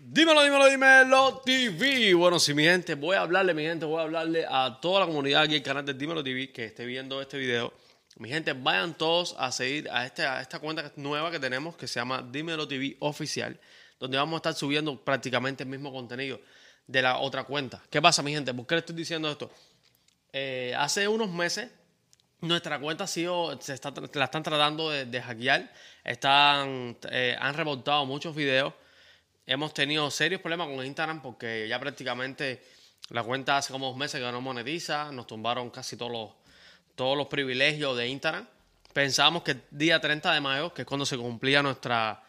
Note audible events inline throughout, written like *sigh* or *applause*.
Dímelo, dímelo, dímelo TV. Bueno, si mi gente, voy a hablarle, mi gente, voy a hablarle a toda la comunidad aquí, el canal de Dímelo TV, que esté viendo este video. Mi gente, vayan todos a seguir a, este, esta cuenta nueva que tenemos, que se llama Dímelo TV Oficial, donde vamos a estar subiendo prácticamente el mismo contenido de la otra cuenta. ¿Qué pasa, mi gente? ¿Por qué le estoy diciendo esto? Eh, hace unos meses nuestra cuenta ha sido, se está, la están tratando de, hackear. Están, eh, han reportado muchos videos. Hemos tenido serios problemas con Instagram porque ya prácticamente la cuenta hace como dos meses que no monetiza. Nos tumbaron casi todos los, todos los privilegios de Instagram. Pensábamos que el día 30 de mayo, que es cuando se cumplía nuestra,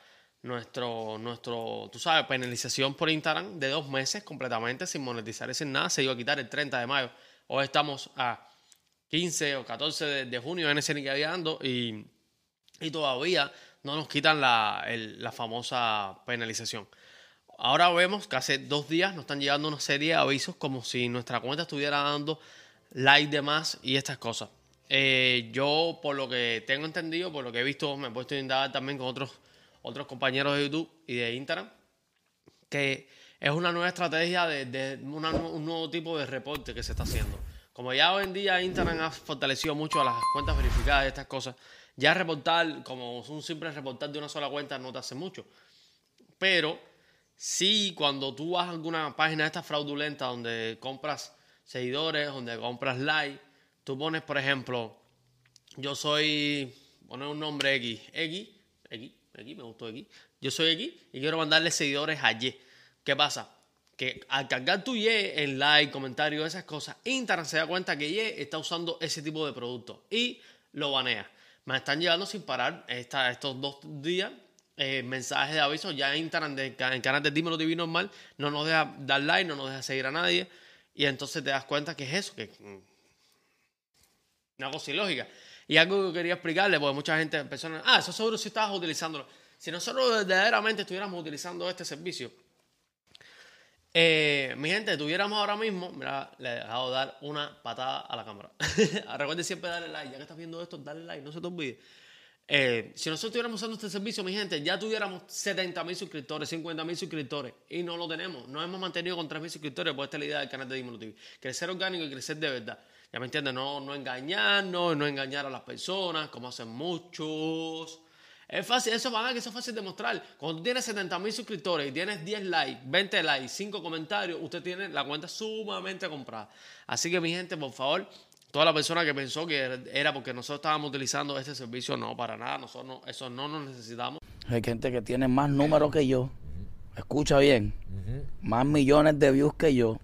nuestro, nuestro, tú sabes, penalización por Instagram de dos meses completamente sin monetizar y sin nada, se iba a quitar el 30 de mayo. Hoy estamos a 15 o 14 de, junio en ese ando y, y todavía no nos quitan la, la, famosa penalización. Ahora vemos que hace dos días nos están llegando una serie de avisos como si nuestra cuenta estuviera dando like de más y estas cosas. Eh, yo, por lo que tengo entendido, por lo que he visto, me he puesto a indagar también con otros, otros compañeros de YouTube y de Instagram, que es una nueva estrategia de, un nuevo tipo de reporte que se está haciendo. Como ya hoy en día Instagram ha fortalecido mucho a las cuentas verificadas y estas cosas, ya reportar, como un simple reportar de una sola cuenta no te hace mucho. Pero sí, cuando tú vas a alguna página de esta fraudulenta donde compras seguidores, donde compras like, tú pones, por ejemplo, yo soy, poner un nombre X, X, X, X, me gustó X, yo soy X y quiero mandarle seguidores a Y. ¿Qué pasa? que al cargar tu Y en like, comentario, esas cosas, Instagram se da cuenta que Y está usando ese tipo de producto y lo banea. Me están llegando sin parar estos dos días eh, mensajes de aviso. Ya Instagram, de, en canal de Dímelo TV normal, no nos deja dar like, no nos deja seguir a nadie. Y entonces te das cuenta que es eso, que mm, una cosa ilógica. Y algo que quería explicarle, porque mucha gente, personas, ah, eso seguro si estabas utilizándolo. Si nosotros verdaderamente estuviéramos utilizando este servicio, eh, mi gente, tuviéramos ahora mismo, mira, le he dejado dar una patada a la cámara. *laughs* Recuerden siempre darle like, ya que estás viendo esto, dale like, no se te olvide. Eh, si nosotros estuviéramos usando este servicio, mi gente, ya tuviéramos 70 mil suscriptores, 50 mil suscriptores y no lo tenemos. No hemos mantenido con 3 mil suscriptores, pues esta es la idea del canal de Dímelo TV. Crecer orgánico y crecer de verdad. Ya me entiendes, no, no engañarnos, no engañar a las personas, como hacen muchos. Es fácil, eso van a que eso es fácil de mostrar. Cuando tienes 70 mil suscriptores y tienes 10 likes, 20 likes, 5 comentarios, usted tiene la cuenta sumamente comprada. Así que mi gente, por favor, toda la persona que pensó que era porque nosotros estábamos utilizando este servicio, no, para nada, nosotros eso no nos necesitamos. Hay gente que tiene más números que yo, escucha bien, más millones de views que yo,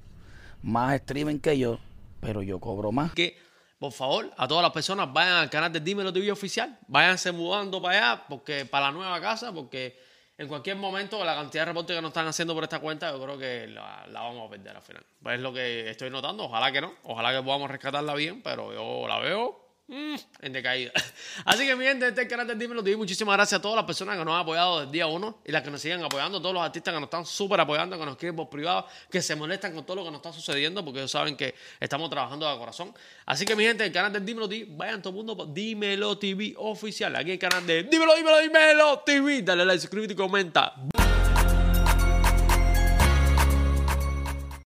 más streaming que yo, pero yo cobro más. Que por favor, a todas las personas vayan al canal de Dímelo TV oficial, váyanse mudando para allá, porque para la nueva casa, porque en cualquier momento la cantidad de reportes que nos están haciendo por esta cuenta, yo creo que la, la, vamos a perder al final. Pues es lo que estoy notando, ojalá que no, ojalá que podamos rescatarla bien, pero yo la veo Mm, en decaída. *laughs* Así que, mi gente, este es el canal de Dímelo TV. Muchísimas gracias a todas las personas que nos han apoyado desde día uno y las que nos siguen apoyando, todos los artistas que nos están súper apoyando, que nos quieren por privado, que se molestan con todo lo que nos está sucediendo porque ellos saben que estamos trabajando de corazón. Así que, mi gente, el canal de Dímelo TV, vayan todo el mundo por Dímelo TV oficial. Aquí el canal de Dímelo, Dímelo, Dímelo TV. Dale like, suscríbete y comenta.